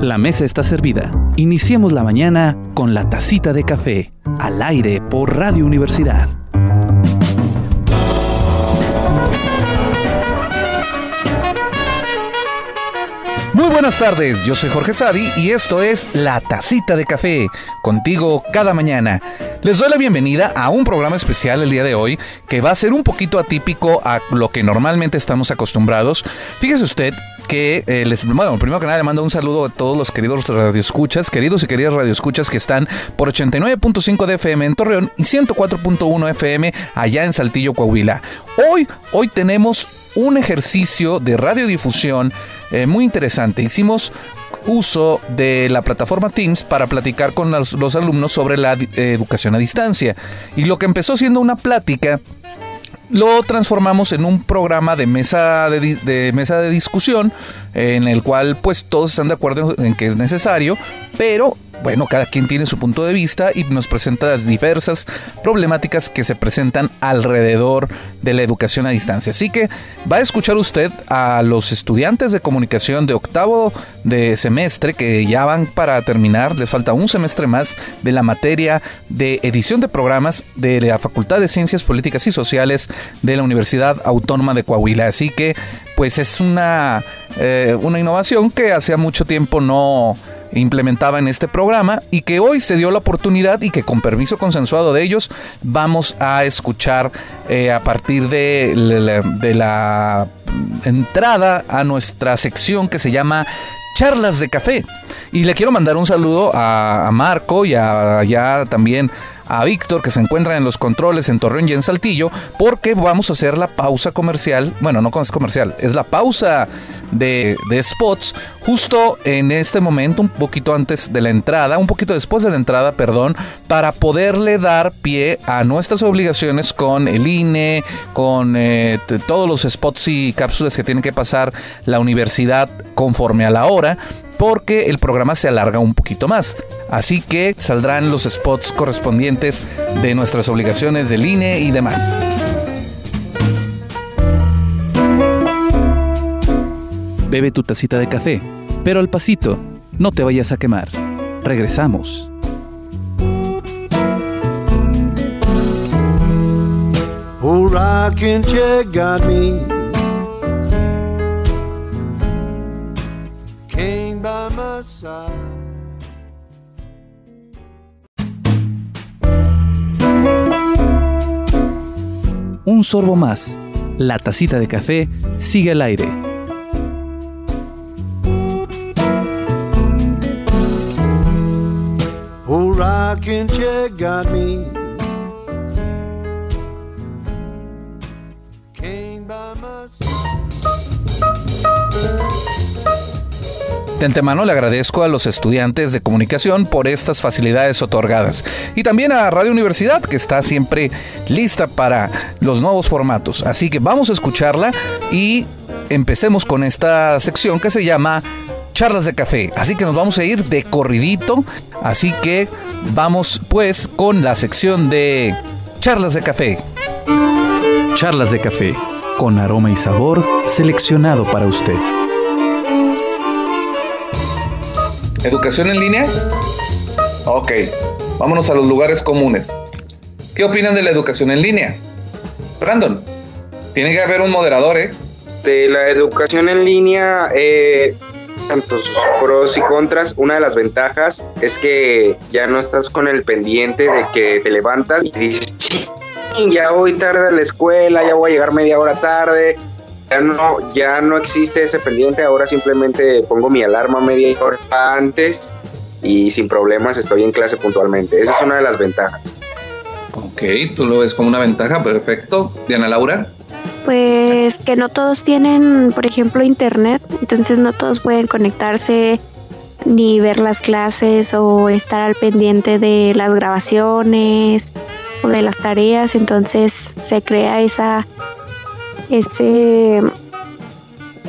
La mesa está servida. Iniciemos la mañana con la tacita de café, al aire por Radio Universidad. Muy buenas tardes, yo soy Jorge Sadi y esto es La Tacita de Café, contigo cada mañana. Les doy la bienvenida a un programa especial el día de hoy que va a ser un poquito atípico a lo que normalmente estamos acostumbrados. Fíjese usted que eh, les, bueno, primero que nada le mando un saludo a todos los queridos radioescuchas, queridos y queridas radioescuchas que están por 89.5 de FM en Torreón y 104.1 FM allá en Saltillo, Coahuila. Hoy, hoy tenemos un ejercicio de radiodifusión eh, muy interesante. Hicimos uso de la plataforma Teams para platicar con los, alumnos sobre la educación a distancia. Y lo que empezó siendo una plática lo transformamos en un programa de mesa de, mesa de discusión en el cual pues todos están de acuerdo en que es necesario, pero bueno, cada quien tiene su punto de vista y nos presenta las diversas problemáticas que se presentan alrededor de la educación a distancia. Así que va a escuchar usted a los estudiantes de comunicación de octavo de semestre que ya van para terminar, les falta un semestre más de la materia de edición de programas de la Facultad de Ciencias Políticas y Sociales de la Universidad Autónoma de Coahuila. Así que pues es una, eh, una innovación que hacía mucho tiempo no implementaba en este programa y que hoy se dio la oportunidad y que con permiso consensuado de ellos vamos a escuchar eh, a partir de, la entrada a nuestra sección que se llama Charlas de Café. Y le quiero mandar un saludo a, Marco y a, ya también a Víctor que se encuentra en los controles en Torreón y en Saltillo porque vamos a hacer la pausa comercial. Bueno, no es comercial, es la pausa de, spots justo en este momento, un poquito antes de la entrada, un poquito después de la entrada, perdón, para poderle dar pie a nuestras obligaciones con el INE, con eh, todos los spots y cápsulas que tiene que pasar la universidad conforme a la hora porque el programa se alarga un poquito más. Así que saldrán los spots correspondientes de nuestras obligaciones del INE y demás. Bebe tu tacita de café, pero al pasito, no te vayas a quemar. Regresamos. Un sorbo más. La tacita de café sigue al aire. De antemano le agradezco a los estudiantes de comunicación por estas facilidades otorgadas y también a Radio Universidad que está siempre lista para los nuevos formatos. Así que vamos a escucharla y empecemos con esta sección que se llama charlas de café. Así que nos vamos a ir de corridito. Así que vamos pues con la sección de charlas de café. Charlas de café, con aroma y sabor seleccionado para usted. ¿Educación en línea? Ok, vámonos a los lugares comunes. ¿Qué opinan de la educación en línea? Brandon, tiene que haber un moderador, ¿eh? De la educación en línea, eh, tantos pros y contras. Una de las ventajas es que ya no estás con el pendiente de que te levantas y dices, ya voy tarde a la escuela, ya voy a llegar media hora tarde, ya no, ya no existe ese pendiente, ahora simplemente pongo mi alarma media hora antes y sin problemas estoy en clase puntualmente. Esa es una de las ventajas. Ok, tú lo ves como una ventaja, perfecto. Diana Laura. Pues que no todos tienen, por ejemplo, internet, entonces no todos pueden conectarse ni ver las clases o estar al pendiente de las grabaciones o de las tareas, entonces se crea esa este,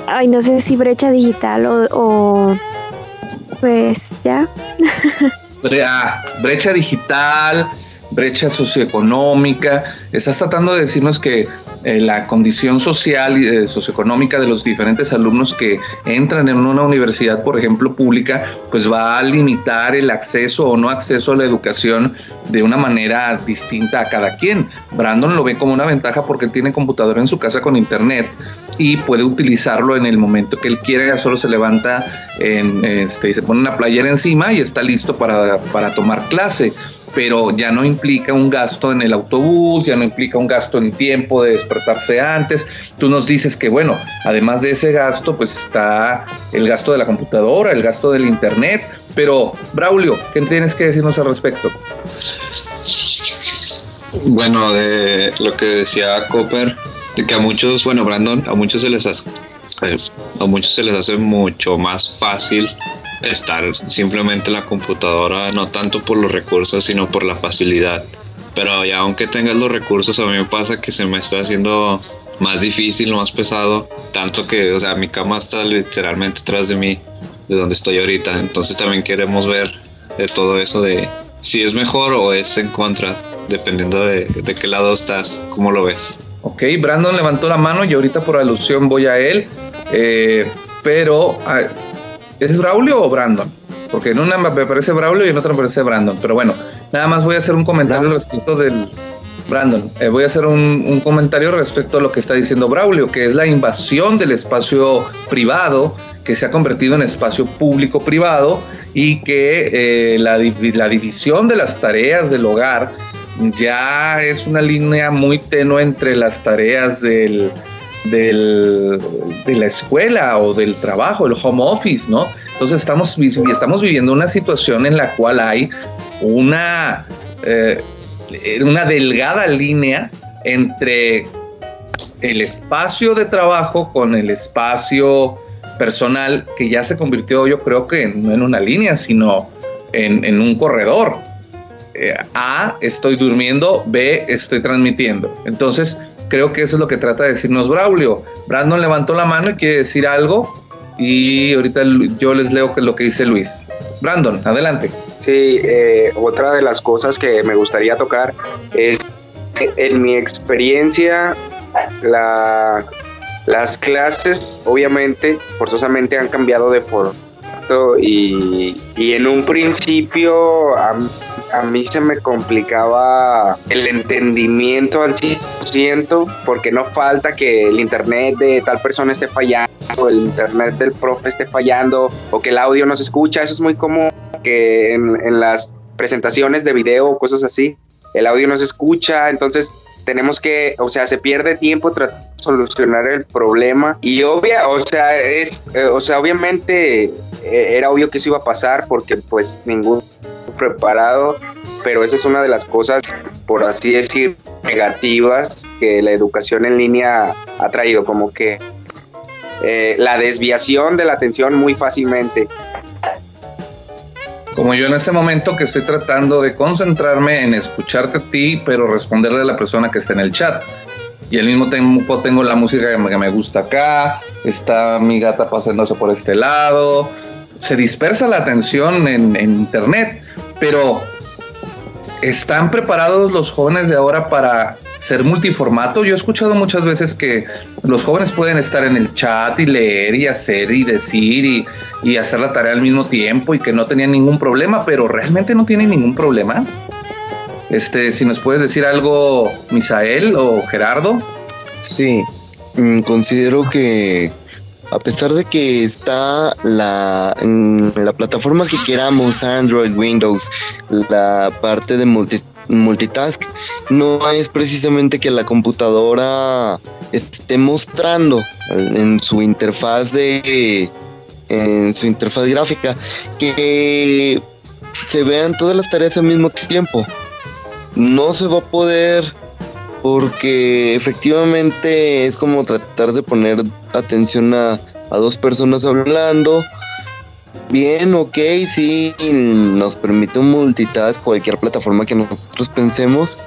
ay, no sé si brecha digital o, pues ya. Ah, brecha digital, brecha socioeconómica. Estás tratando de decirnos que eh, la condición social y eh, socioeconómica de los diferentes alumnos que entran en una universidad, por ejemplo, pública, pues va a limitar el acceso o no acceso a la educación de una manera distinta a cada quien. Brandon lo ve como una ventaja porque tiene computadora en su casa con internet y puede utilizarlo en el momento que él quiera, solo se levanta en, este, y se pone una playera encima y está listo para, para tomar clase pero ya no implica un gasto en el autobús, ya no implica un gasto en tiempo de despertarse antes. Tú nos dices que, bueno, además de ese gasto, pues está el gasto de la computadora, el gasto del internet, pero Braulio, ¿qué tienes que decirnos al respecto? Bueno, de lo que decía Copper, de que a muchos, bueno, Brandon, a muchos se les hace, a muchos se les hace mucho más fácil estar simplemente en la computadora, no tanto por los recursos, sino por la facilidad. Pero ya aunque tengas los recursos, a mí me pasa que se me está haciendo más difícil, más pesado, tanto que, o sea, mi cama está literalmente atrás de mí, de donde estoy ahorita. Entonces también queremos ver de todo eso de si es mejor o es en contra, dependiendo de, de qué lado estás, cómo lo ves. Ok, Brandon levantó la mano y ahorita por alusión voy a él. Eh, pero ah, ¿Es Braulio o Brandon? Porque en una me parece Braulio y en otra me parece Brandon. Pero bueno, nada más voy a hacer un comentario respecto del. Brandon, eh, voy a hacer un, comentario respecto a lo que está diciendo Braulio, que es la invasión del espacio privado que se ha convertido en espacio público-privado y que eh, la, la división de las tareas del hogar ya es una línea muy tenue entre las tareas del, del, de la escuela o del trabajo, el home office, ¿no? Entonces estamos, estamos viviendo una situación en la cual hay una, eh, una delgada línea entre el espacio de trabajo con el espacio personal que ya se convirtió yo creo que no en una línea, sino en, un corredor. Eh, A, estoy durmiendo, B, estoy transmitiendo. Entonces, creo que eso es lo que trata de decirnos Braulio. Brandon levantó la mano y quiere decir algo y ahorita yo les leo lo que dice Luis. Brandon, adelante. Sí, eh, otra de las cosas que me gustaría tocar es en mi experiencia la, las clases obviamente forzosamente han cambiado de formato y, y en un principio a se me complicaba el entendimiento al 100% porque no falta que el internet de tal persona esté fallando, el internet del profe esté fallando o que el audio no se escucha. Eso es muy común que en, las presentaciones de video o cosas así, el audio no se escucha, entonces tenemos que, o sea, se pierde tiempo tratando solucionar el problema y obvia, o sea, es, eh, o sea, obviamente eh, era obvio que eso iba a pasar porque pues ningún preparado, pero esa es una de las cosas, por así decir, negativas que la educación en línea ha traído, como que eh, la desviación de la atención muy fácilmente. Como yo en este momento que estoy tratando de concentrarme en escucharte a ti, pero responderle a la persona que está en el chat. Y al mismo tiempo tengo la música que me gusta acá, está mi gata pasándose por este lado, se dispersa la atención en, en internet pero ¿están preparados los jóvenes de ahora para ser multiformato? Yo he escuchado muchas veces que los jóvenes pueden estar en el chat y leer y hacer y decir y, hacer la tarea al mismo tiempo y que no tenían ningún problema, pero realmente no tienen ningún problema. Este, si nos puedes decir algo, Misael o Gerardo. Sí, mm, considero que a pesar de que está la, la plataforma que queramos, Android, Windows, la parte de multitask, no es precisamente que la computadora esté mostrando en su interfaz de en su interfaz gráfica que se vean todas las tareas al mismo tiempo. No se va a poder porque efectivamente es como tratar de poner atención a, dos personas hablando. Bien, ok, sí, nos permite un multitask, cualquier plataforma que nosotros pensemos,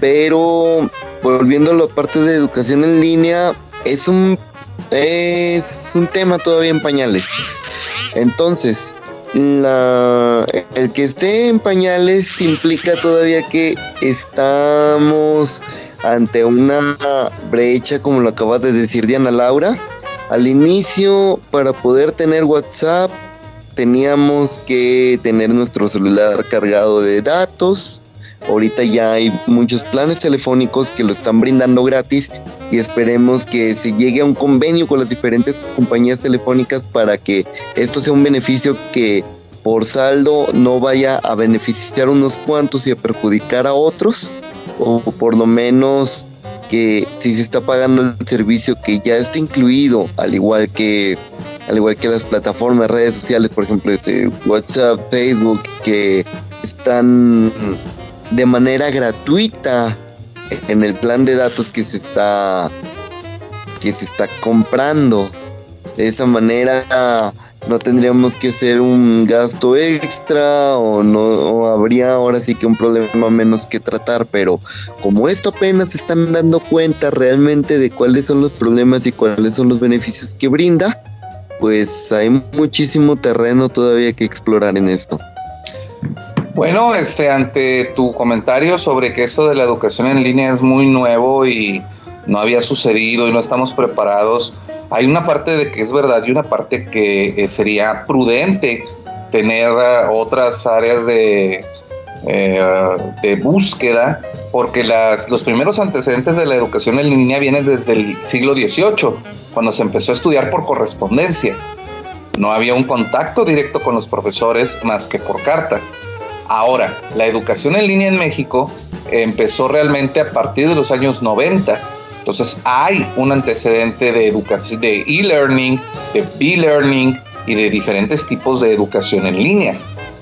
pero volviendo a la parte de educación en línea, es un, es un tema todavía en pañales. Entonces, la, el que esté en pañales implica todavía que estamos ante una brecha, como lo acaba de decir Diana Laura. Al inicio, para poder tener WhatsApp, teníamos que tener nuestro celular cargado de datos. Ahorita ya hay muchos planes telefónicos que lo están brindando gratis y esperemos que se llegue a un convenio con las diferentes compañías telefónicas para que esto sea un beneficio que por saldo no vaya a beneficiar unos cuantos y a perjudicar a otros o por lo menos que si se está pagando el servicio que ya está incluido al igual que al igual que las plataformas redes sociales por ejemplo ese WhatsApp Facebook que están de manera gratuita en el plan de datos que se está que se está comprando. De esa manera no tendríamos que hacer un gasto extra o no habría ahora sí que un problema menos que tratar, pero como esto apenas se están dando cuenta realmente de cuáles son los problemas y cuáles son los beneficios que brinda, pues hay muchísimo terreno todavía que explorar en esto. Bueno, este ante tu comentario sobre que esto de la educación en línea es muy nuevo y no había sucedido y no estamos preparados, hay una parte de que es verdad y una parte que eh, sería prudente tener eh, otras áreas de, eh, de búsqueda, porque las, los primeros antecedentes de la educación en línea vienen desde el siglo XVIII, cuando se empezó a estudiar por correspondencia. No había un contacto directo con los profesores más que por carta. Ahora, la educación en línea en México empezó realmente a partir de los años 90 entonces hay un antecedente de educación, de e-learning, de b-learning y de diferentes tipos de educación en línea.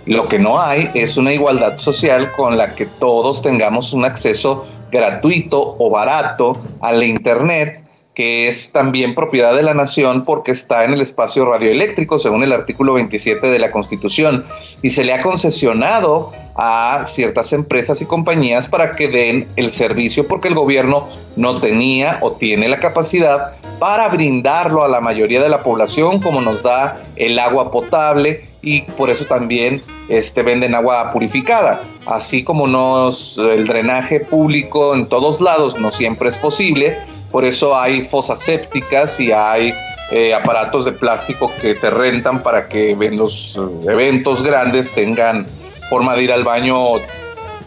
Lo que no hay es una igualdad social con la que todos tengamos un acceso gratuito o barato a la Internet que es también propiedad de la nación porque está en el espacio radioeléctrico, según el artículo 27 de la Constitución, y se le ha concesionado a ciertas empresas y compañías para que den el servicio porque el gobierno no tenía o tiene la capacidad para brindarlo a la mayoría de la población como nos da el agua potable y por eso también este, venden agua purificada. Así como nos, el drenaje público en todos lados no siempre es posible, por eso hay fosas sépticas y hay eh, aparatos de plástico que te rentan para que en los eh, eventos grandes tengan forma de ir al baño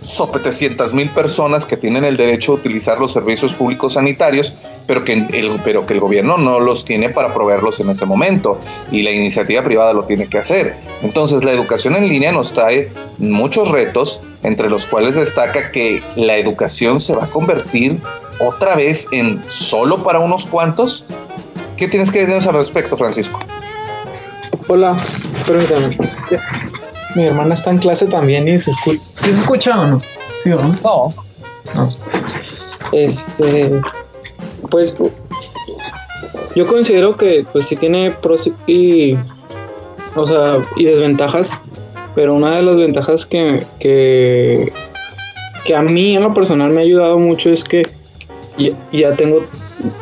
700 mil personas que tienen el derecho a utilizar los servicios públicos sanitarios, pero que, el, pero que el gobierno no los tiene para proveerlos en ese momento y la iniciativa privada lo tiene que hacer. Entonces la educación en línea nos trae muchos retos, entre los cuales destaca que la educación se va a convertir otra vez en solo para unos cuantos. ¿Qué tienes que decirnos al respecto, Francisco? Hola, permítame. Mi hermana está en clase también y se escucha. ¿Sí se escucha o no? ¿Sí o no? No. no. Este. Pues. Yo considero que, pues, sí tiene pros y. O sea, y desventajas. Pero una de las ventajas que, que, que a mí en lo personal me ha ayudado mucho es que ya, ya tengo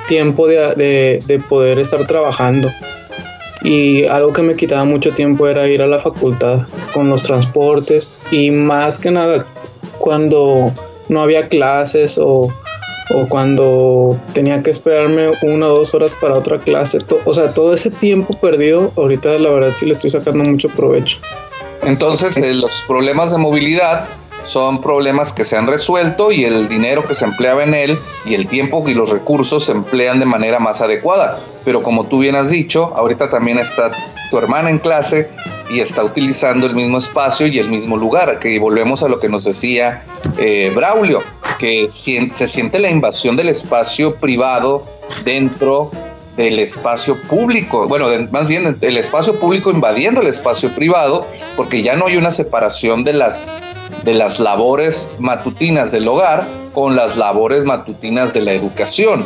tiempo de, de, de poder estar trabajando y algo que me quitaba mucho tiempo era ir a la facultad con los transportes y más que nada cuando no había clases o, o cuando tenía que esperarme una o dos horas para otra clase. o sea, todo ese tiempo perdido, ahorita la verdad sí le estoy sacando mucho provecho. Entonces, eh, los problemas de movilidad son problemas que se han resuelto y el dinero que se empleaba en él y el tiempo y los recursos se emplean de manera más adecuada. Pero como tú bien has dicho, ahorita también está tu hermana en clase y está utilizando el mismo espacio y el mismo lugar, que volvemos a lo que nos decía eh, Braulio, que se siente la invasión del espacio privado dentro del espacio público, bueno, más bien el espacio público invadiendo el espacio privado, porque ya no hay una separación de las de las labores matutinas del hogar con las labores matutinas de la educación.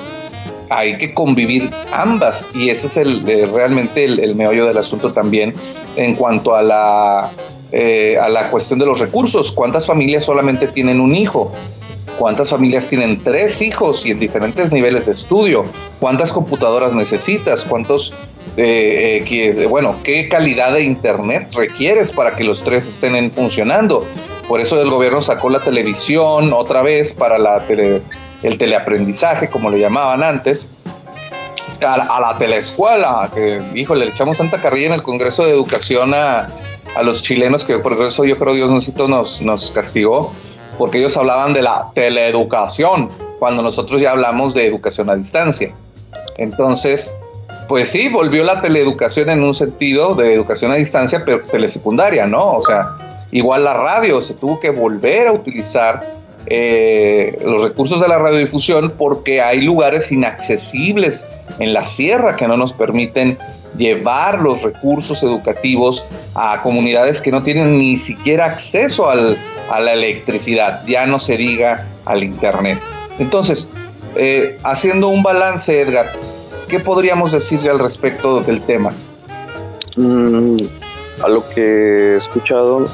Hay que convivir ambas y ese es el, eh, realmente el, meollo del asunto también en cuanto a la, eh, a la cuestión de los recursos. ¿Cuántas familias solamente tienen un hijo? ¿Cuántas familias tienen tres hijos y en diferentes niveles de estudio? ¿Cuántas computadoras necesitas? ¿Cuántos, eh, bueno, qué calidad de internet requieres para que los tres estén funcionando? Por eso el gobierno sacó la televisión otra vez para la el teleaprendizaje, como le llamaban antes, a la, teleescuela, híjole, le echamos tanta carrilla en el Congreso de Educación a, a los chilenos, que por eso yo creo Dios nos, nos castigó, porque ellos hablaban de la teleeducación, cuando nosotros ya hablamos de educación a distancia. Entonces, pues sí, volvió la teleeducación en un sentido de educación a distancia, pero telesecundaria, ¿no? O sea, igual la radio, se tuvo que volver a utilizar eh, los recursos de la radiodifusión porque hay lugares inaccesibles en la sierra que no nos permiten llevar los recursos educativos a comunidades que no tienen ni siquiera acceso al, a la electricidad, ya no se diga al Internet. Entonces, eh, haciendo un balance, Edgar, ¿qué podríamos decirle al respecto del tema? Mm, a lo que he escuchado,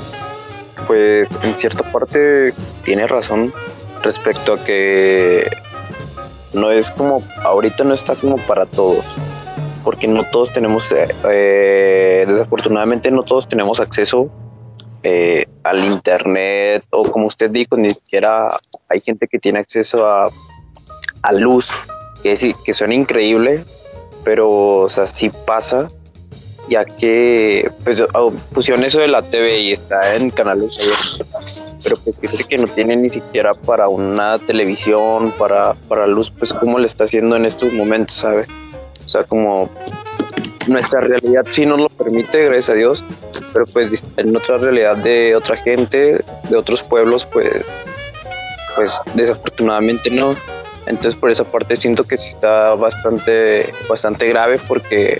pues en cierta parte tiene razón respecto a que no es como, ahorita no está como para todos, porque no todos tenemos, eh, desafortunadamente no todos tenemos acceso eh, al internet o como usted dijo, ni siquiera hay gente que tiene acceso a, a luz, que, sí, que suena increíble, pero o sea, sí pasa, ya que pues oh, pusieron eso de la TV y está en Canal Luz, pero pues dice que no tiene ni siquiera para una televisión, para, para luz, pues cómo le está haciendo en estos momentos, ¿sabe? O sea, como nuestra realidad sí nos lo permite, gracias a Dios, pero pues en otra realidad de otra gente, de otros pueblos, pues, pues desafortunadamente no. Entonces por esa parte siento que sí está bastante, bastante grave porque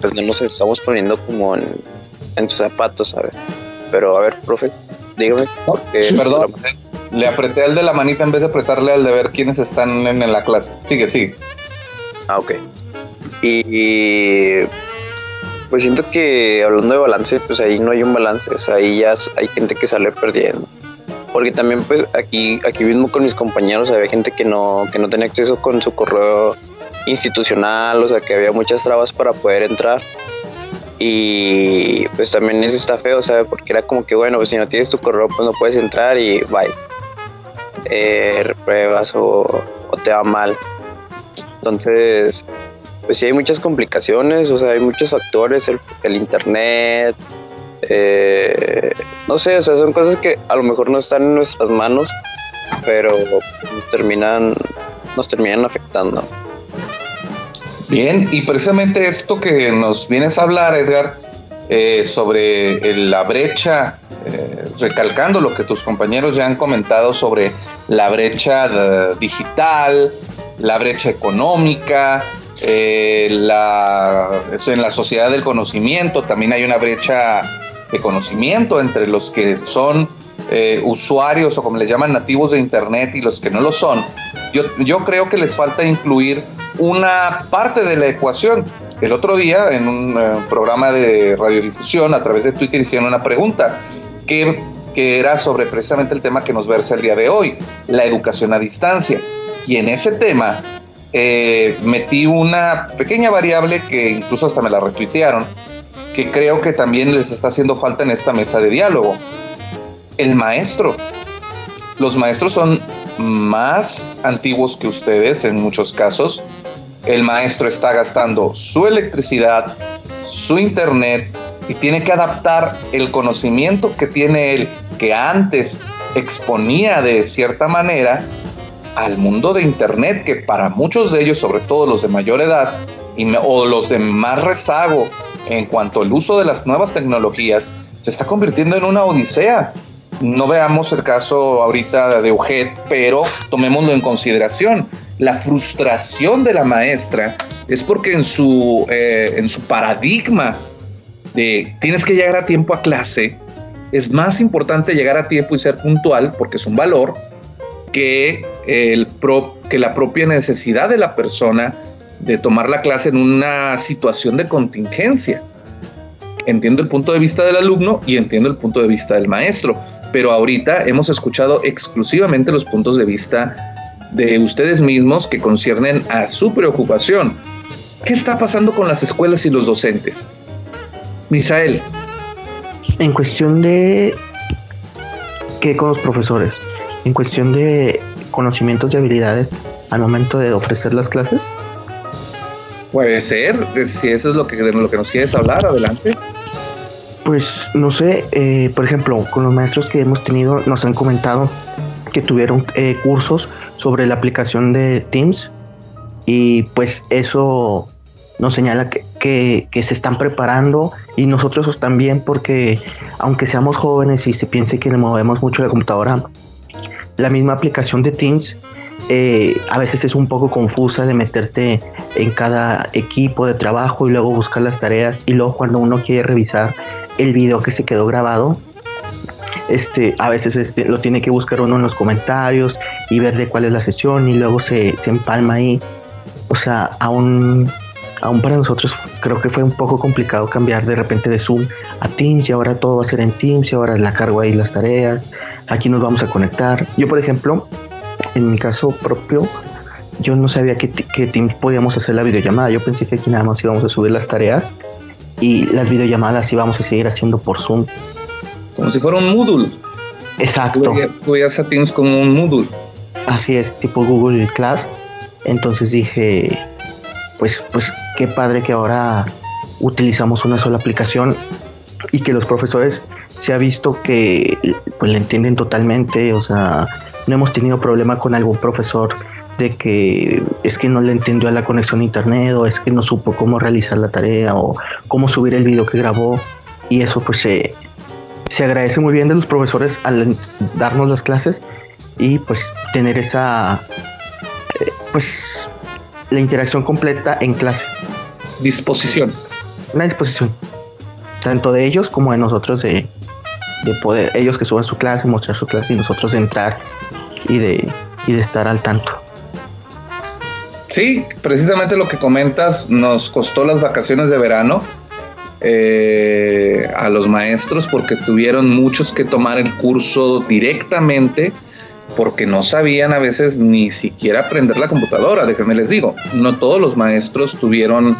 pues no nos estamos poniendo como en, en sus zapatos, ¿sabes? Pero a ver, profe, dígame. Porque, perdón, le apreté al de la manita en vez de apretarle al de ver quiénes están en, en la clase. Sigue, sigue. Ah, ok. Y pues siento que hablando de balance, pues ahí no hay un balance, o sea, ahí ya hay gente que sale perdiendo. Porque también pues aquí, aquí mismo con mis compañeros había gente que no, que no tenía acceso con su correo institucional, o sea que había muchas trabas para poder entrar. Y pues también eso está feo, ¿sabes? Porque era como que, bueno, pues si no tienes tu correo, pues no puedes entrar y bye. Eh, repruebas o, te va mal. Entonces, pues sí hay muchas complicaciones, o sea, hay muchos factores, el, internet, eh, no sé, o sea, son cosas que a lo mejor no están en nuestras manos, pero nos terminan, nos terminan afectando. Bien, y precisamente esto que nos vienes a hablar, Edgar, eh, sobre la brecha, eh, recalcando lo que tus compañeros ya han comentado sobre la brecha digital, la brecha económica, eh, la, en la sociedad del conocimiento también hay una brecha de conocimiento entre los que son eh, usuarios o como les llaman nativos de Internet y los que no lo son. Yo, yo creo que les falta incluir una parte de la ecuación. El otro día en un eh, programa de radiodifusión a través de Twitter hicieron una pregunta que, que era sobre precisamente el tema que nos versa el día de hoy, la educación a distancia. Y en ese tema eh, metí una pequeña variable que incluso hasta me la retuitearon, que creo que también les está haciendo falta en esta mesa de diálogo. El maestro. Los maestros son más antiguos que ustedes en muchos casos. El maestro está gastando su electricidad, su internet y tiene que adaptar el conocimiento que tiene él, que antes exponía de cierta manera, al mundo de Internet, que para muchos de ellos, sobre todo los de mayor edad y, o los de más rezago en cuanto al uso de las nuevas tecnologías, se está convirtiendo en una odisea. No veamos el caso ahorita de UGED, pero tomémoslo en consideración. La frustración de la maestra es porque en su, eh, en su paradigma de tienes que llegar a tiempo a clase, es más importante llegar a tiempo y ser puntual, porque es un valor, que, el que la propia necesidad de la persona de tomar la clase en una situación de contingencia. Entiendo el punto de vista del alumno y entiendo el punto de vista del maestro, pero ahorita hemos escuchado exclusivamente los puntos de vista de ustedes mismos que conciernen a su preocupación. ¿Qué está pasando con las escuelas y los docentes? Misael. En cuestión de qué con los profesores en cuestión de conocimientos y habilidades al momento de ofrecer las clases? Puede ser, si eso es lo que, de lo que nos quieres hablar, adelante. Pues no sé, eh, por ejemplo, con los maestros que hemos tenido nos han comentado que tuvieron eh, cursos sobre la aplicación de Teams y pues eso nos señala que, que, se están preparando y nosotros también porque aunque seamos jóvenes y se piense que le movemos mucho la computadora, la misma aplicación de Teams eh, a veces es un poco confusa de meterte en cada equipo de trabajo y luego buscar las tareas y luego cuando uno quiere revisar el video que se quedó grabado este a veces este, lo tiene que buscar uno en los comentarios y ver de cuál es la sesión y luego se, se empalma ahí o sea aún aún para nosotros creo que fue un poco complicado cambiar de repente de Zoom a Teams y ahora todo va a ser en Teams y ahora la cargo ahí las tareas aquí nos vamos a conectar yo por ejemplo en mi caso propio, yo no sabía que, que Teams podíamos hacer la videollamada. Yo pensé que aquí nada más íbamos a subir las tareas y las videollamadas íbamos a seguir haciendo por Zoom. Como si fuera un Moodle. Exacto. Tú veías a Teams como un Moodle. Así es, tipo Google Class. Entonces dije, pues, pues qué padre que ahora utilizamos una sola aplicación y que los profesores se ha visto que pues le entienden totalmente, o sea, no hemos tenido problema con algún profesor de que es que no le entendió a la conexión a internet o es que no supo cómo realizar la tarea o cómo subir el video que grabó y eso pues se, se agradece muy bien de los profesores al darnos las clases y pues tener esa eh, pues la interacción completa en clase disposición una disposición tanto de ellos como de nosotros de, de poder ellos que suban su clase mostrar su clase y nosotros entrar y de, y de estar al tanto. Sí, precisamente lo que comentas nos costó las vacaciones de verano eh, a los maestros porque tuvieron muchos que tomar el curso directamente porque no sabían a veces ni siquiera aprender la computadora, déjenme les digo, no todos los maestros tuvieron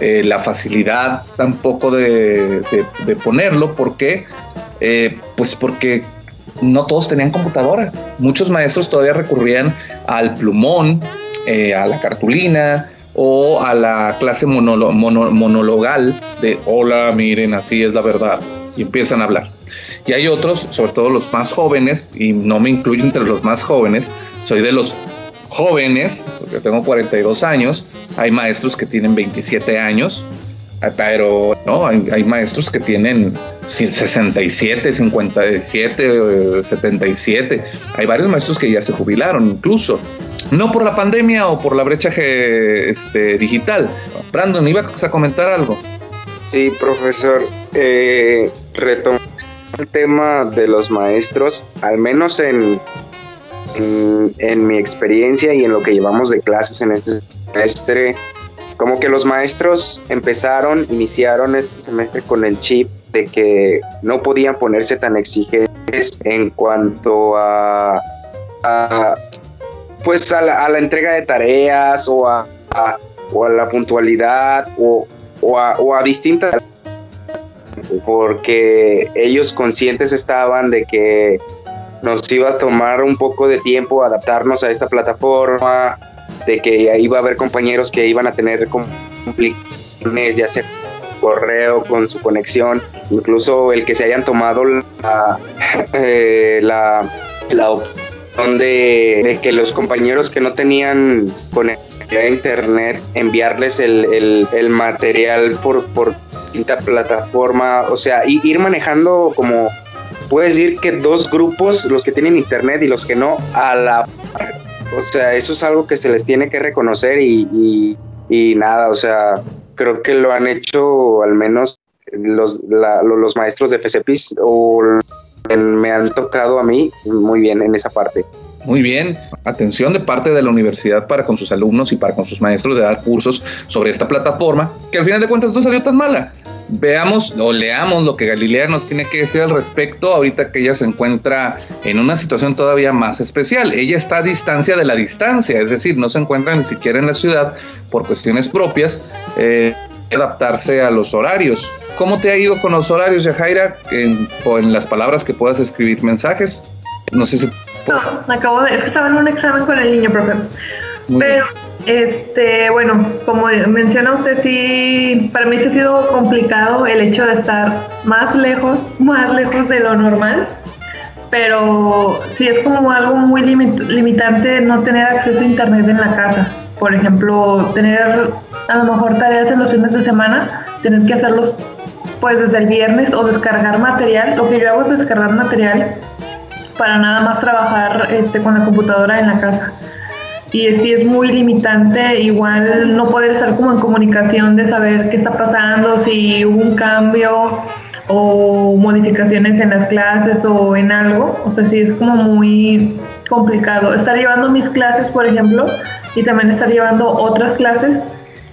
eh, la facilidad tampoco de, ponerlo porque eh, pues porque no todos tenían computadora. Muchos maestros todavía recurrían al plumón, eh, a la cartulina o a la clase monologal de hola, miren, así es la verdad. Y empiezan a hablar. Y hay otros, sobre todo los más jóvenes, y no me incluyo entre los más jóvenes, soy de los jóvenes, porque tengo 42 años, hay maestros que tienen 27 años, pero no, hay, maestros que tienen 67, 57, 77. Hay varios maestros que ya se jubilaron incluso. No por la pandemia o por la brecha este, digital. Brandon, ¿ibas a comentar algo? Sí, profesor. Eh, retomando el tema de los maestros, al menos en, en, en mi experiencia y en lo que llevamos de clases en este semestre, como que los maestros empezaron, iniciaron este semestre con el chip de que no podían ponerse tan exigentes en cuanto a, pues a la, entrega de tareas o a, o a la puntualidad o, o a distintas. Porque ellos conscientes estaban de que nos iba a tomar un poco de tiempo adaptarnos a esta plataforma, de que iba a haber compañeros que iban a tener complicaciones, ya sea correo con su conexión, incluso el que se hayan tomado la, eh, la, opción de, que los compañeros que no tenían conexión a internet, enviarles el, material por, por distinta plataforma, o sea, ir manejando como, puedes decir que dos grupos, los que tienen internet y los que no, a la o sea, eso es algo que se les tiene que reconocer y, nada, o sea, creo que lo han hecho al menos los, los maestros de FCPIS o me han tocado a mí muy bien en esa parte. Muy bien, atención de parte de la universidad para con sus alumnos y para con sus maestros de dar cursos sobre esta plataforma, que al final de cuentas no salió tan mala. Veamos o leamos lo que Galilea nos tiene que decir al respecto ahorita que ella se encuentra en una situación todavía más especial. Ella está a distancia de la distancia, es decir, no se encuentra ni siquiera en la ciudad por cuestiones propias. Eh, adaptarse a los horarios. ¿Cómo te ha ido con los horarios, Yajaira? En, las palabras que puedas escribir mensajes. No sé si No, acabo de, es que estaba en un examen con el niño, profe. Pero, este, bueno, como menciona usted, sí, para mí sí ha sido complicado el hecho de estar más lejos, más lejos de lo normal. Pero sí es como algo muy limitante no tener acceso a internet en la casa. Por ejemplo, tener a lo mejor tareas en los fines de semana, tener que hacerlos pues desde el viernes o descargar material. Lo que yo hago es descargar material para nada más trabajar este, con la computadora en la casa. Y sí es muy limitante, igual no poder estar como en comunicación de saber qué está pasando, si hubo un cambio o modificaciones en las clases o en algo. O sea, sí es como muy complicado. Estar llevando mis clases, por ejemplo, y también estar llevando otras clases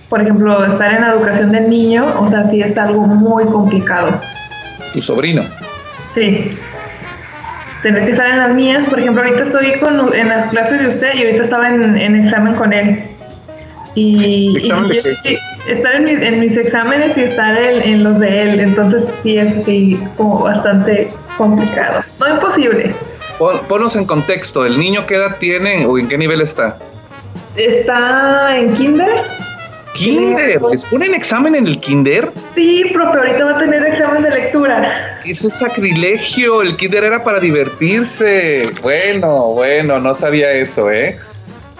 por ejemplo, estar en la educación del niño, o sea, sí es algo muy complicado. ¿Tu sobrino? Sí. Tener que estar en las mías, por ejemplo, ahorita estoy con, en las clases de usted y ahorita estaba en, examen con él. Y, estar en, mis exámenes y estar en, los de él, entonces sí es sí, como bastante complicado. No imposible. Pon, ponnos en contexto, ¿el niño qué edad tiene o en qué nivel está? Está en kinder kinder. ¿Les ponen examen en el kinder? Sí, profe, ahorita va a tener examen de lectura. Eso es sacrilegio. El kinder era para divertirse. Bueno, bueno, no sabía eso, ¿eh?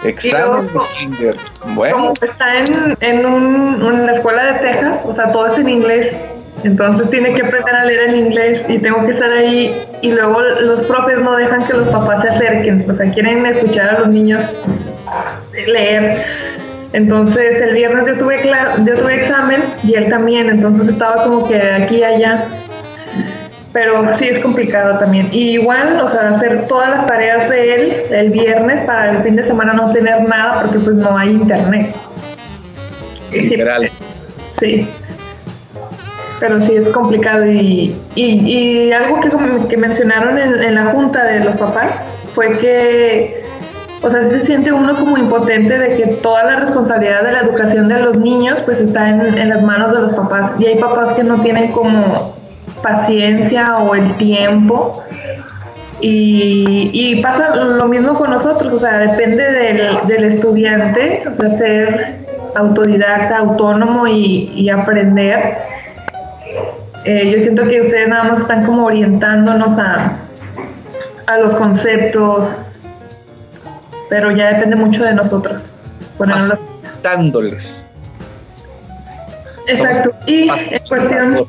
Examen de kinder. Bueno. Como está en, en, un, en la escuela de Texas, o sea, todo es en inglés. Entonces tiene que aprender a leer en inglés y tengo que estar ahí y luego los profes no dejan que los papás se acerquen, o sea, quieren escuchar a los niños leer. Entonces el viernes yo tuve, yo tuve examen y él también, entonces estaba como que aquí y allá. Pero sí es complicado también. Y igual, o sea, hacer todas las tareas de él el viernes para el fin de semana no tener nada porque pues no hay internet. Literal. Sí. Pero sí es complicado. Y, y, algo que, que mencionaron en, en la junta de los papás fue que o sea, se siente uno como impotente de que toda la responsabilidad de la educación de los niños pues está en, las manos de los papás. Y hay papás que no tienen como paciencia o el tiempo. Y, pasa lo mismo con nosotros, o sea, depende del, estudiante, o ser autodidacta, autónomo y, aprender. Eh, yo siento que ustedes nada más están como orientándonos a, a los conceptos, pero ya depende mucho de nosotros. Dándoles. Exacto. Y en cuestión,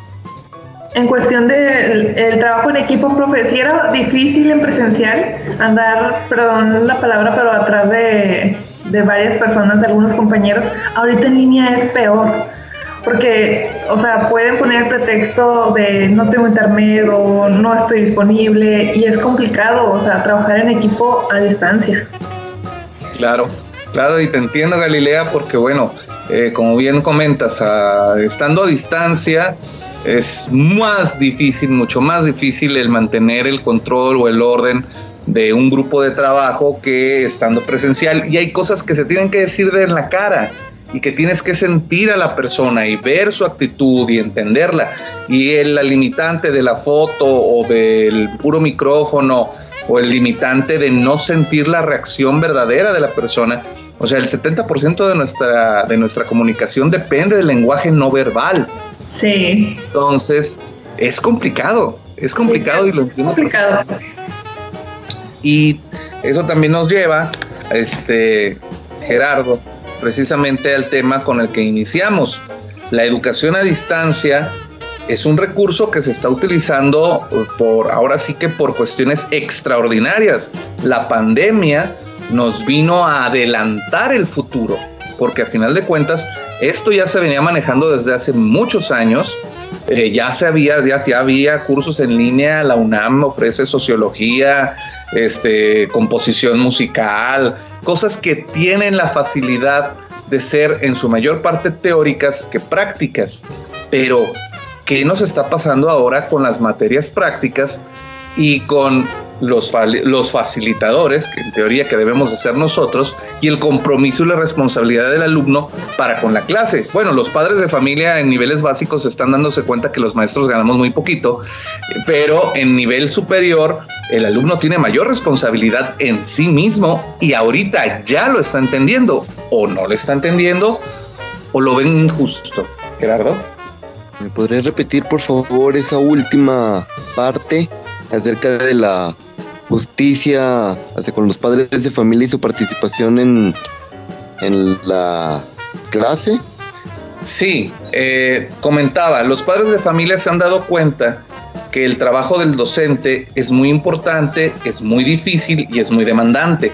en cuestión del el trabajo en equipo, profe, si era difícil en presencial andar, perdón la palabra, pero atrás de, de varias personas, de algunos compañeros, ahorita en línea es peor porque, o sea, pueden poner el pretexto de no tengo internet o no estoy disponible y es complicado, o sea, trabajar en equipo a distancia. Claro, claro, y te entiendo Galilea porque bueno, eh, como bien comentas, estando a distancia es más difícil, mucho más difícil el mantener el control o el orden de un grupo de trabajo que estando presencial. Y hay cosas que se tienen que decir de la cara y que tienes que sentir a la persona y ver su actitud y entenderla. Y el, la limitante de la foto o del puro micrófono o el limitante de no sentir la reacción verdadera de la persona. O sea, el 70% de nuestra, de nuestra comunicación depende del lenguaje no verbal. Sí. Entonces, es complicado, es complicado y lo entiendo. Complicado. Y eso también nos lleva, este, Gerardo, precisamente al tema con el que iniciamos. La educación a distancia es un recurso que se está utilizando por ahora sí que por cuestiones extraordinarias. La pandemia nos vino a adelantar el futuro, porque a final de cuentas esto ya se venía manejando desde hace muchos años. Eh, ya se había, ya, había cursos en línea, la UNAM ofrece sociología, este, composición musical, cosas que tienen la facilidad de ser en su mayor parte teóricas que prácticas, pero ¿Qué nos está pasando ahora con las materias prácticas y con los, los facilitadores, que en teoría que debemos de ser nosotros, y el compromiso y la responsabilidad del alumno para con la clase. Bueno, los padres de familia en niveles básicos están dándose cuenta que los maestros ganamos muy poquito, pero en nivel superior el alumno tiene mayor responsabilidad en sí mismo y ahorita ya lo está entendiendo o no lo está entendiendo o lo ven injusto. Gerardo. ¿Me podría repetir por favor esa última parte acerca de la justicia hacia con los padres de familia y su participación en, en la clase? Sí, eh, comentaba, los padres de familia se han dado cuenta que el trabajo del docente es muy importante, es muy difícil y es muy demandante.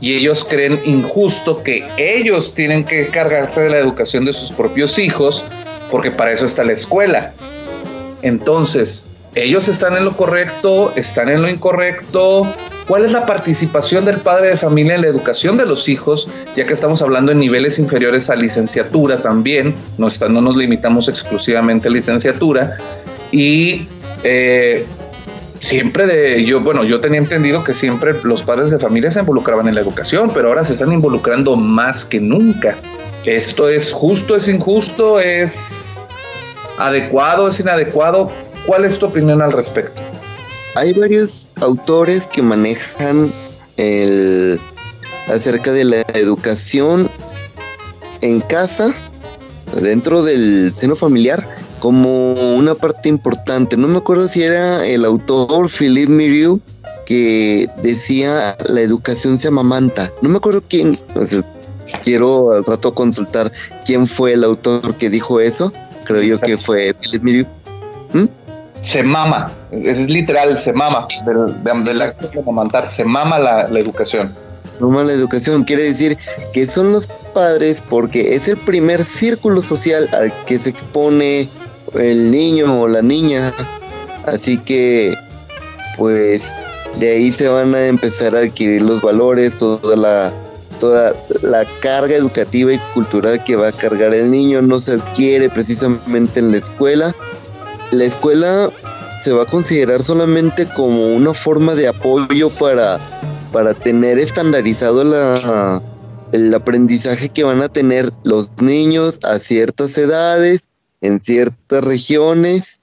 Y ellos creen injusto que ellos tienen que cargarse de la educación de sus propios hijos, porque para eso está la escuela. Entonces, ellos están en lo correcto, están en lo incorrecto. ¿Cuál es la participación del padre de familia en la educación de los hijos? Ya que estamos hablando en niveles inferiores a licenciatura también, no, no nos limitamos exclusivamente a licenciatura. Y eh, siempre de yo, bueno, yo tenía entendido que siempre los padres de familia se involucraban en la educación, pero ahora se están involucrando más que nunca. ¿Esto es justo, es injusto, es adecuado, es inadecuado? ¿Cuál es tu opinión al respecto? Hay varios autores que manejan el acerca de la educación en casa, dentro del seno familiar, como una parte importante. No me acuerdo si era el autor Philippe Miriu que decía la educación se amamanta. No me acuerdo quién, quiero al rato consultar quién fue el autor que dijo eso. Creo yo que fue Philippe Miriu. ¿Mm? Se mama, es literal, se mama del, acto de amamantar, se mama la, la educación. Mama la educación quiere decir que son los padres porque es el primer círculo social al que se expone el niño o la niña. Así que, pues, de ahí se van a empezar a adquirir los valores, toda la, toda la carga educativa y cultural que va a cargar el niño no se adquiere precisamente en la escuela, la escuela se va a considerar solamente como una forma de apoyo para, para tener estandarizado la, el aprendizaje que van a tener los niños a ciertas edades, en ciertas regiones,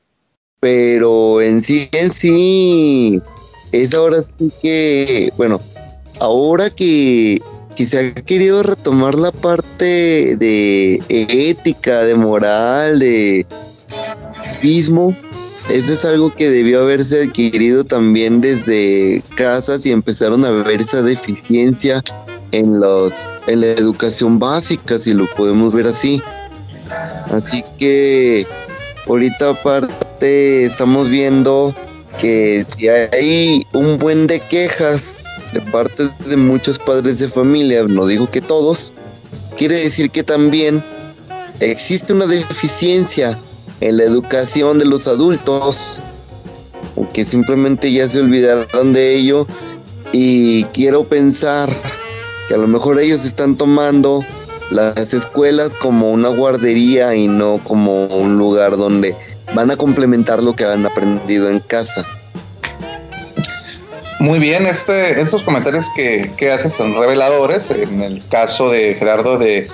pero en sí, en sí, es ahora sí que, bueno, ahora que, que se ha querido retomar la parte de ética, de moral, de eso es algo que debió haberse adquirido también desde casas y empezaron a ver esa deficiencia en los en la educación básica, si lo podemos ver así. Así que ahorita aparte estamos viendo que si hay un buen de quejas de parte de muchos padres de familia, no digo que todos, quiere decir que también existe una deficiencia en la educación de los adultos, que simplemente ya se olvidaron de ello y quiero pensar que a lo mejor ellos están tomando las escuelas como una guardería y no como un lugar donde van a complementar lo que han aprendido en casa. Muy bien, este, estos comentarios que, que haces son reveladores. En el caso de Gerardo de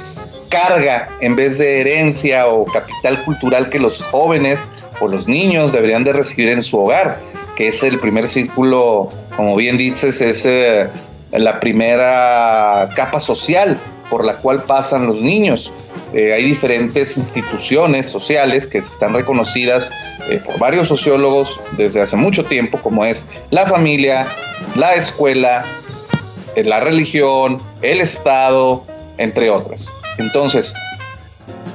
carga en vez de herencia o capital cultural que los jóvenes o los niños deberían de recibir en su hogar, que es el primer círculo, como bien dices, es eh, la primera capa social por la cual pasan los niños. Eh, hay diferentes instituciones sociales que están reconocidas eh, por varios sociólogos desde hace mucho tiempo, como es la familia, la escuela, la religión, el Estado, entre otras. Entonces,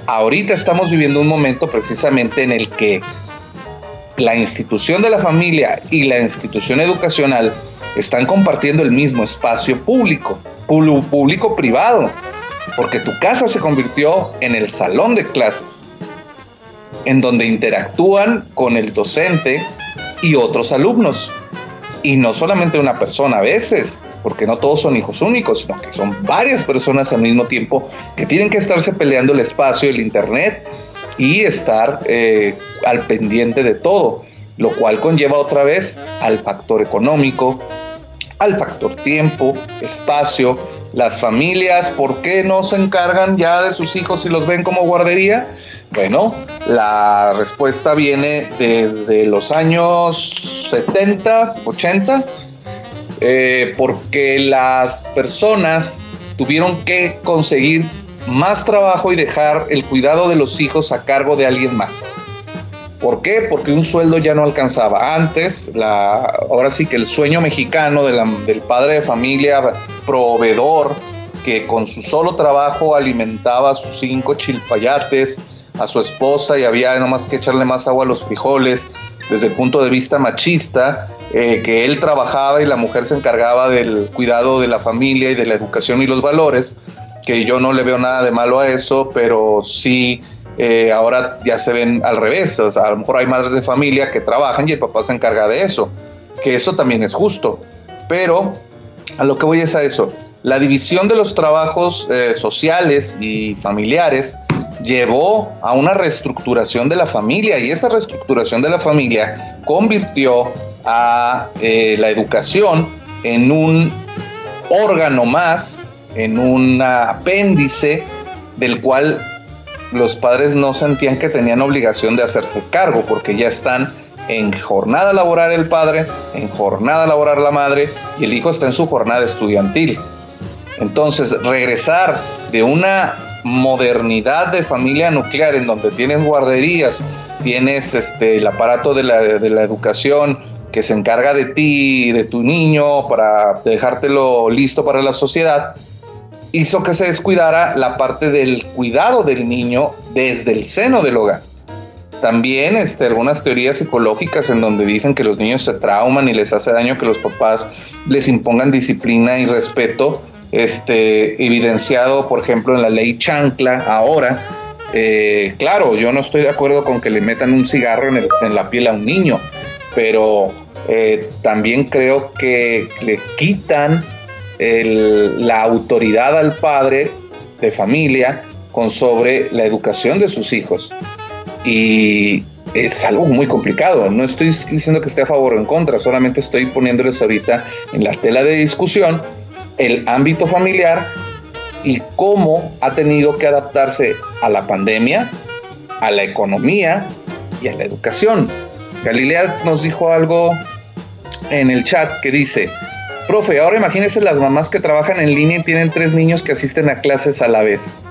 ahorita estamos viviendo un momento precisamente en el que la institución de la familia y la institución educacional están compartiendo el mismo espacio público, público privado, porque tu casa se convirtió en el salón de clases, en donde interactúan con el docente y otros alumnos, y no solamente una persona a veces, porque no todos son hijos únicos, sino que son varias personas al mismo tiempo que tienen que estarse peleando el espacio, el Internet y estar eh, al pendiente de todo. lo cual conlleva otra vez al factor económico, al factor tiempo, espacio, las familias, ¿por qué no se encargan ya de sus hijos y los ven como guardería? Bueno, la respuesta viene desde los años 70, 80, eh, porque las personas tuvieron que conseguir más trabajo y dejar el cuidado de los hijos a cargo de alguien más. ¿Por qué? Porque un sueldo ya no alcanzaba. Antes, la, ahora sí que el sueño mexicano del padre de familia, proveedor, que con su solo trabajo alimentaba a sus cinco chilpayates, a su esposa y había nomás que echarle más agua a los frijoles, desde el punto de vista machista, eh, que él trabajaba y la mujer se encargaba del cuidado de la familia y de la educación y los valores, que yo no le veo nada de malo a eso, pero sí eh, ahora ya se ven al revés, o sea, a lo mejor hay madres de familia que trabajan y el papá se encarga de eso, que eso también es justo, pero a lo que voy es a eso, la división de los trabajos eh, sociales y familiares llevó a una reestructuración de la familia y esa reestructuración de la familia convirtió a eh, la educación en un órgano más, en un apéndice del cual los padres no sentían que tenían obligación de hacerse cargo porque ya están en jornada laboral el padre, en jornada laboral la madre y el hijo está en su jornada estudiantil. Entonces, regresar de una modernidad de familia nuclear en donde tienes guarderías, tienes este, el aparato de la, de la educación que se encarga de ti, de tu niño, para dejártelo listo para la sociedad, hizo que se descuidara la parte del cuidado del niño desde el seno del hogar. También este, algunas teorías psicológicas en donde dicen que los niños se trauman y les hace daño que los papás les impongan disciplina y respeto, este, evidenciado por ejemplo en la ley chancla ahora. Eh, claro, yo no estoy de acuerdo con que le metan un cigarro en, la piel a un niño, pero eh, también creo que le quitan la autoridad al padre de familia con sobre la educación de sus hijos. Y es algo muy complicado. No estoy diciendo que esté a favor o en contra, solamente estoy poniéndoles ahorita en la tela de discusión el ámbito familiar y cómo ha tenido que adaptarse a la pandemia, a la economía y a la educación. Galilea nos dijo algo en el chat que dice, Profe, ahora imagínese las mamás que trabajan en línea y tienen tres niños que asisten a clases a la vez.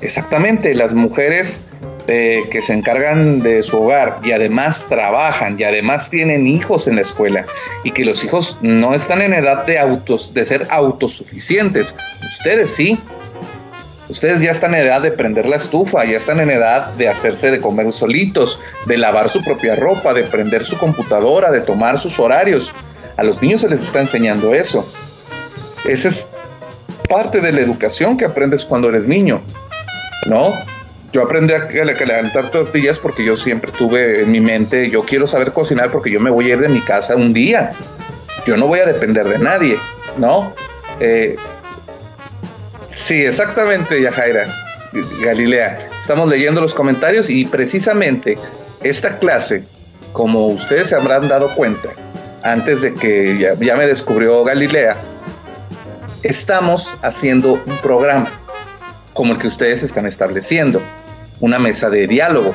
Exactamente, las mujeres eh, que se encargan de su hogar y además trabajan y además tienen hijos en la escuela y que los hijos no están en edad de autos de ser autosuficientes. Ustedes sí. Ustedes ya están en edad de prender la estufa, ya están en edad de hacerse de comer solitos, de lavar su propia ropa, de prender su computadora, de tomar sus horarios. A los niños se les está enseñando eso. Esa es parte de la educación que aprendes cuando eres niño, ¿no? Yo aprendí a calentar tortillas porque yo siempre tuve en mi mente, yo quiero saber cocinar porque yo me voy a ir de mi casa un día. Yo no voy a depender de nadie, ¿no? Eh, sí, exactamente, Yajaira, Galilea. Estamos leyendo los comentarios y precisamente esta clase, como ustedes se habrán dado cuenta, antes de que ya, me descubrió Galilea, estamos haciendo un programa como el que ustedes están estableciendo, una mesa de diálogo.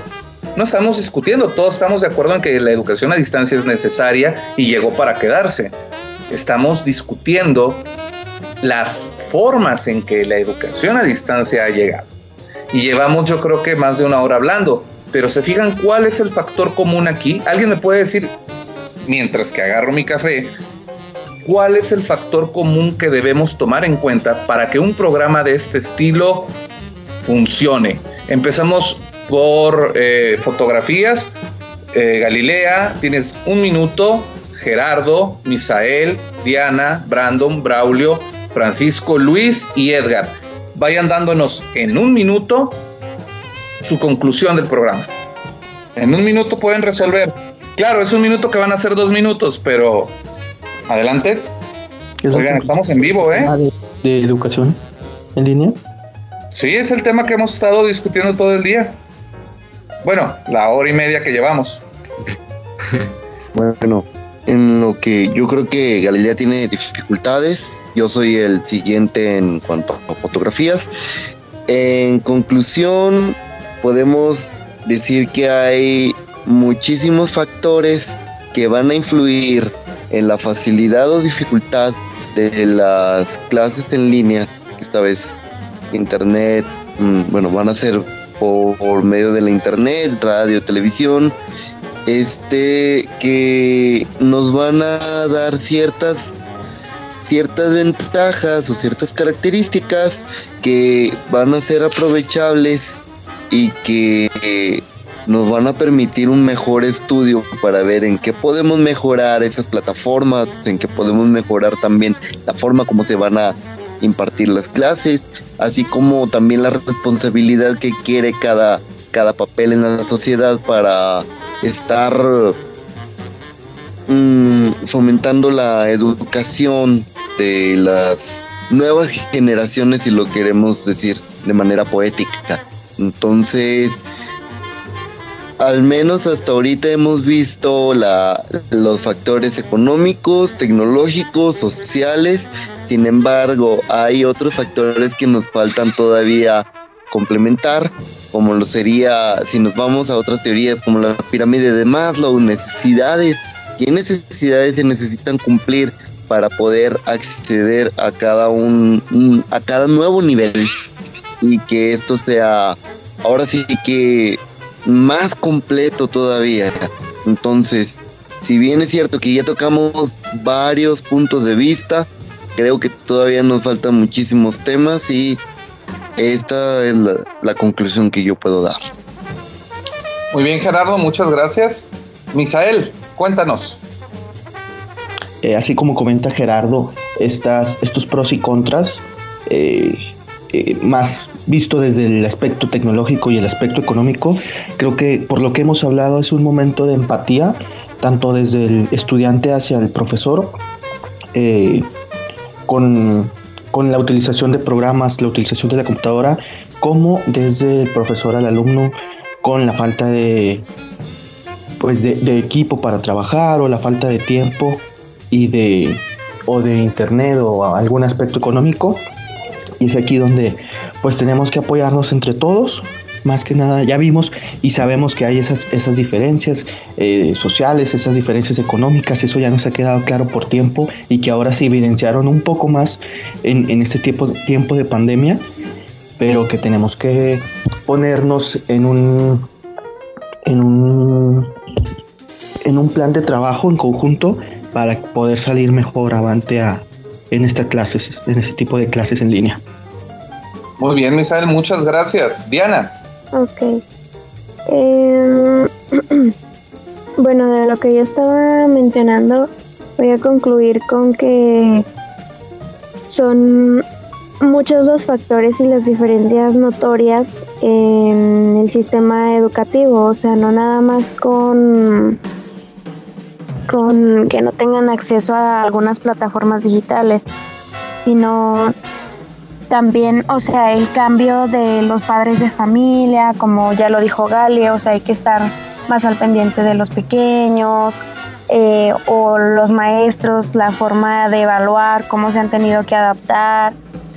No estamos discutiendo, todos estamos de acuerdo en que la educación a distancia es necesaria y llegó para quedarse. Estamos discutiendo las formas en que la educación a distancia ha llegado. Y llevamos yo creo que más de una hora hablando, pero se fijan cuál es el factor común aquí. ¿Alguien me puede decir mientras que agarro mi café, ¿cuál es el factor común que debemos tomar en cuenta para que un programa de este estilo funcione? Empezamos por eh, fotografías. Eh, Galilea, tienes un minuto. Gerardo, Misael, Diana, Brandon, Braulio, Francisco, Luis y Edgar. Vayan dándonos en un minuto su conclusión del programa. En un minuto pueden resolver Claro, es un minuto que van a ser dos minutos, pero adelante. Oigan, estamos en vivo, ¿eh? De, educación en línea. Sí, es el tema que hemos estado discutiendo todo el día. Bueno, la hora y media que llevamos. Bueno, en lo que yo creo que Galilea tiene dificultades, yo soy el siguiente en cuanto a fotografías. En conclusión, podemos decir que hay muchísimos factores que van a influir en la facilidad o dificultad de las clases en línea, esta vez internet, mm, bueno, van a ser por, medio de la internet, radio, televisión, este que nos van a dar ciertas ciertas ventajas o ciertas características que van a ser aprovechables y que nos van a permitir un mejor estudio para ver en qué podemos mejorar esas plataformas, en qué podemos mejorar también la forma como se van a impartir las clases, así como también la responsabilidad que quiere cada, cada papel en la sociedad para estar mm, fomentando la educación de las nuevas generaciones, si lo queremos decir de manera poética. Entonces, al menos hasta ahorita hemos visto la, los factores económicos, tecnológicos, sociales. Sin embargo, hay otros factores que nos faltan todavía complementar, como lo sería, si nos vamos a otras teorías como la pirámide de Maslow, necesidades. ¿Qué necesidades se necesitan cumplir para poder acceder a cada un a cada nuevo nivel y que esto sea ahora sí que más completo todavía. Entonces, si bien es cierto que ya tocamos varios puntos de vista, creo que todavía nos faltan muchísimos temas y esta es la, conclusión que yo puedo dar. Muy bien, Gerardo, muchas gracias. Misael, cuéntanos. Eh, así como comenta Gerardo, estas, estos pros y contras, eh, eh, más visto desde el aspecto tecnológico y el aspecto económico, creo que por lo que hemos hablado es un momento de empatía, tanto desde el estudiante hacia el profesor, eh, con, con, la utilización de programas, la utilización de la computadora, como desde el profesor al alumno, con la falta de, pues de, equipo para trabajar o la falta de tiempo y de, o de internet o algún aspecto económico. Y es aquí donde pues tenemos que apoyarnos entre todos. Más que nada, ya vimos y sabemos que hay esas, esas diferencias eh, sociales, esas diferencias económicas, eso ya nos ha quedado claro por tiempo y que ahora se evidenciaron un poco más en, en este tiempo, tiempo de pandemia, pero que tenemos que ponernos en un, en un, en un plan de trabajo en conjunto para poder salir mejor avante a, en estas clases, en este tipo de clases en línea. Muy bien, Misael, muchas gracias. Diana. Ok. Em, bueno, de lo que yo estaba mencionando, voy a concluir con que son muchos los factores y las diferencias notorias en el sistema educativo, o sea, no nada más con con que no tengan acceso a algunas plataformas digitales, sino también, o sea, el cambio de los padres de familia, como ya lo dijo Gali, o sea, hay que estar más al pendiente de los pequeños, eh, o los maestros, la forma de evaluar, cómo se han tenido que adaptar,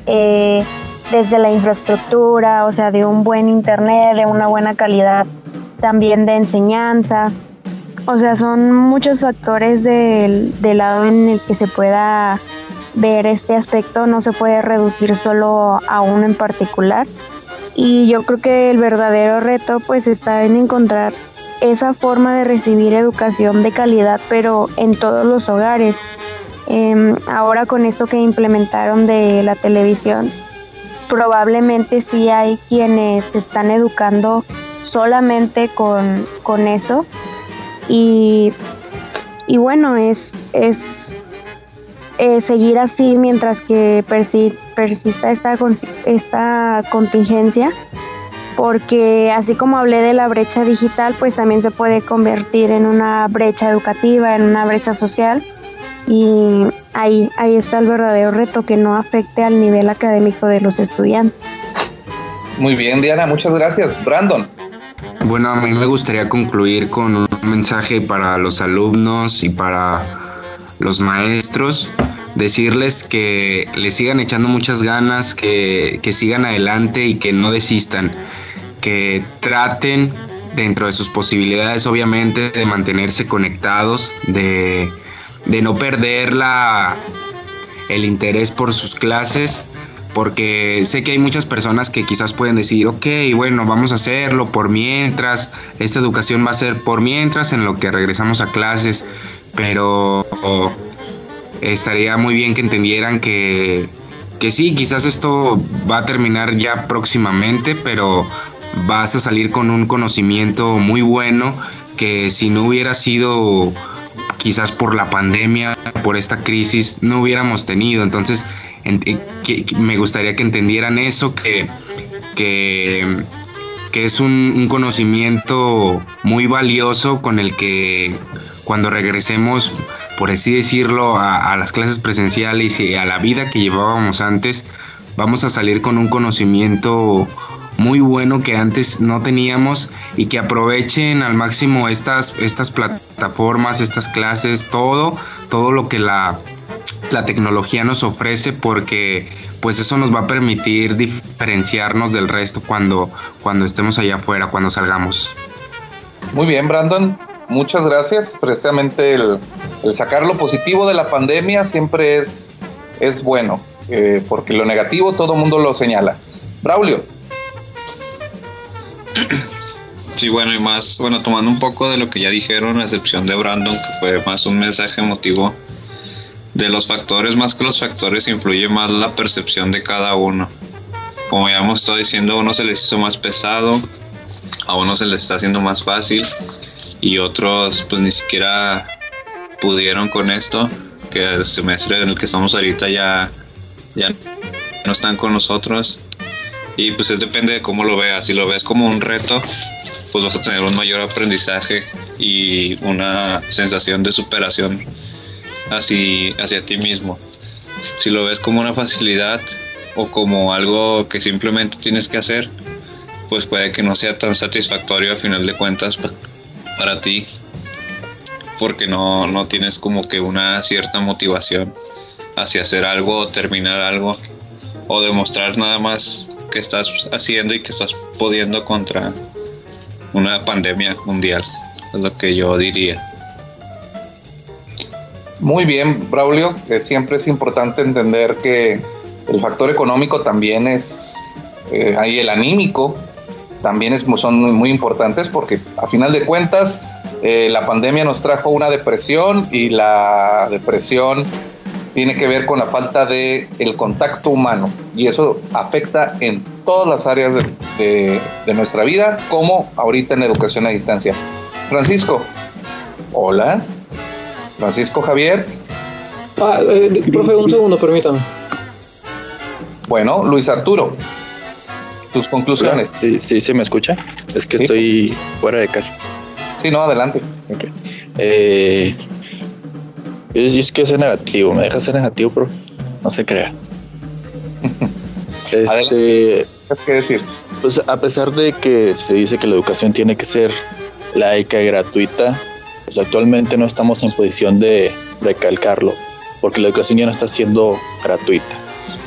eh, desde la infraestructura, o sea, de un buen internet, de una buena calidad también de enseñanza. O sea, son muchos factores del, del lado en el que se pueda ver este aspecto no se puede reducir solo a uno en particular y yo creo que el verdadero reto pues está en encontrar esa forma de recibir educación de calidad pero en todos los hogares. Em, ahora con esto que implementaron de la televisión probablemente sí hay quienes están educando solamente con, con eso y, y bueno es, es eh, seguir así mientras que persista esta, esta contingencia, porque así como hablé de la brecha digital, pues también se puede convertir en una brecha educativa, en una brecha social, y ahí, ahí está el verdadero reto, que no afecte al nivel académico de los estudiantes. Muy bien, Diana, muchas gracias. Brandon. Bueno, a mí me gustaría concluir con mensaje para los alumnos y para los maestros, decirles que le sigan echando muchas ganas, que, que sigan adelante y que no desistan, que traten dentro de sus posibilidades obviamente de mantenerse conectados, de, de no perder la, el interés por sus clases porque sé que hay muchas personas que quizás pueden decir, ok, bueno, vamos a hacerlo por mientras, esta educación va a ser por mientras en lo que regresamos a clases, pero estaría muy bien que entendieran que, que sí, quizás esto va a terminar ya próximamente, pero vas a salir con un conocimiento muy bueno que si no hubiera sido quizás por la pandemia, por esta crisis, no hubiéramos tenido. Entonces, eh, me gustaría que entendieran eso, que, que, es un, conocimiento muy valioso con el que cuando regresemos, por así decirlo, a, las clases presenciales y a la vida que llevábamos antes, vamos a salir con un conocimiento muy bueno que antes no teníamos y que aprovechen al máximo estas, estas plataformas, estas clases, todo, todo lo que la, la tecnología nos ofrece porque pues eso nos va a permitir diferenciarnos del resto cuando, cuando estemos allá afuera, cuando salgamos. Muy bien, Brandon. Muchas gracias. Precisamente el, sacar lo positivo de la pandemia siempre es, es bueno, eh, porque lo negativo todo el mundo lo señala. Braulio. Sí, bueno, y más, bueno, tomando un poco de lo que ya dijeron, a excepción de Brandon, que fue más un mensaje emotivo de los factores, más que los factores, influye más la percepción de cada uno. Como ya hemos estado diciendo, a uno se les hizo más pesado, a uno se les está haciendo más fácil y otros pues ni siquiera pudieron con esto, que el semestre en el que estamos ahorita ya, ya no están con nosotros. Y pues es depende de cómo lo veas. Si lo ves como un reto, pues vas a tener un mayor aprendizaje y una sensación de superación hacia, hacia ti mismo. Si lo ves como una facilidad o como algo que simplemente tienes que hacer, pues puede que no sea tan satisfactorio a final de cuentas para ti, porque no, no tienes como que una cierta motivación hacia hacer algo o terminar algo o demostrar nada más que estás haciendo y que estás pudiendo contra una pandemia mundial, es lo que yo diría. Muy bien, Braulio, siempre es importante entender que el factor económico también es, eh, ahí el anímico, también es, son muy, importantes porque a final de cuentas eh, la pandemia nos trajo una depresión y la depresión tiene que ver con la falta de el contacto humano y eso afecta en todas las áreas de, de nuestra vida como ahorita en educación a distancia. Francisco, hola. Francisco Javier. Ah, eh, profe, un segundo, permítame. Bueno, Luis Arturo, tus conclusiones. Sí, sí, se me escucha. Es que estoy fuera de casa. Sí, no, adelante. Eh, es, que es negativo, me deja ser negativo, pero no se crea. este, ¿Qué decir? Pues a pesar de que se dice que la educación tiene que ser laica y gratuita, pues, actualmente no estamos en posición de recalcarlo, porque la educación ya no está siendo gratuita.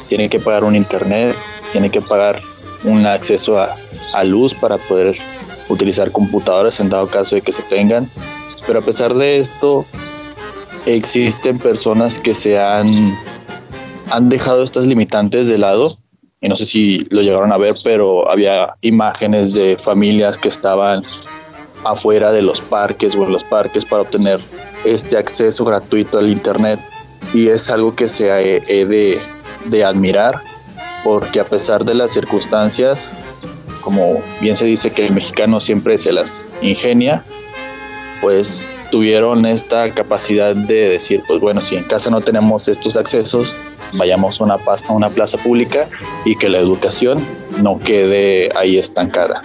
Tienen que pagar un internet, tienen que pagar un acceso a, luz para poder utilizar computadoras en dado caso de que se tengan. Pero a pesar de esto, existen personas que se han, han dejado estas limitantes de lado. Y no sé si lo llegaron a ver, pero había imágenes de familias que estaban afuera de los parques o en los parques para obtener este acceso gratuito al internet y es algo que se de, de admirar porque a pesar de las circunstancias como bien se dice que el mexicano siempre se las ingenia pues tuvieron esta capacidad de decir pues bueno si en casa no tenemos estos accesos vayamos a una, plaza pública y que la educación no quede ahí estancada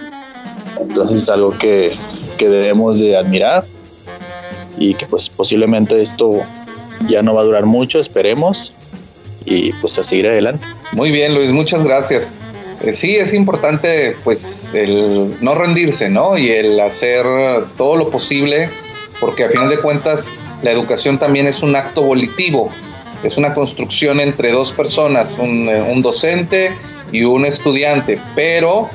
entonces es algo que que debemos de admirar y que pues posiblemente esto ya no va a durar mucho, esperemos, y pues a seguir adelante. Muy bien, Luis, muchas gracias. eh, sí es importante pues el no rendirse, ¿no? Y el hacer todo lo posible, porque a final de cuentas la educación también es un acto volitivo, es una construcción entre dos personas, un, eh, un docente y un estudiante, pero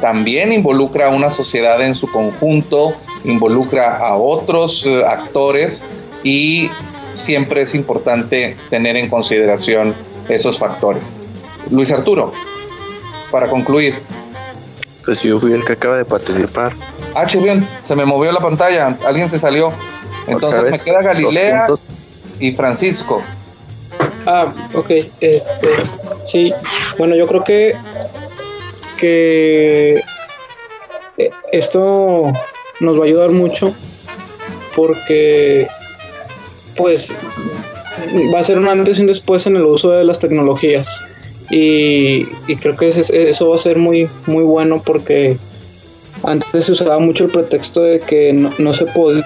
también involucra a una sociedad en su conjunto, involucra a otros eh, actores y siempre es importante tener en consideración esos factores. Luis Arturo, para concluir. Pues yo fui el que acaba de participar. Ah, chirrión, se me movió la pantalla, alguien se salió. Entonces me queda Galilea y Francisco. Ah, ok, este, sí, bueno, yo creo que, que eh, esto nos va a ayudar mucho porque, pues, va a ser un antes y un después en el uso de las tecnologías. Y, creo que eso va a ser muy, muy bueno porque antes se usaba mucho el pretexto de que no, se podía,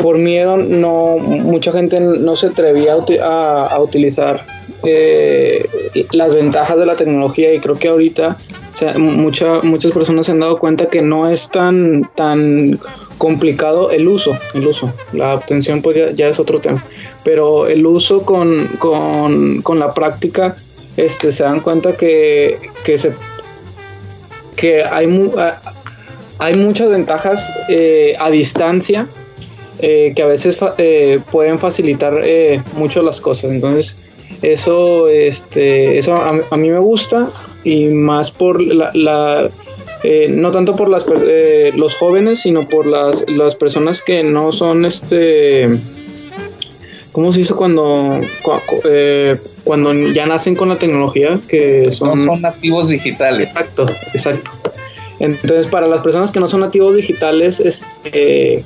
por miedo, no mucha gente no se atrevía a, utilizar eh, las ventajas de la tecnología y creo que ahorita muchas personas se han dado cuenta que no es tan, tan complicado el uso, el uso. La obtención pues ya, es otro tema. Pero el uso con, con, la práctica, este, se dan cuenta que, que, se, que hay, hay muchas ventajas eh, a distancia eh, que a veces eh, pueden facilitar mucho las cosas. Entonces, eso, este, eso a, mí me gusta y más por la, eh, no tanto por las, eh, los jóvenes, sino por las, las personas que no son este... ¿Cómo se dice cuando, eh, cuando ya nacen con la tecnología? Que son, no son nativos digitales. Exacto, exacto. Entonces, para las personas que no son nativos digitales, este,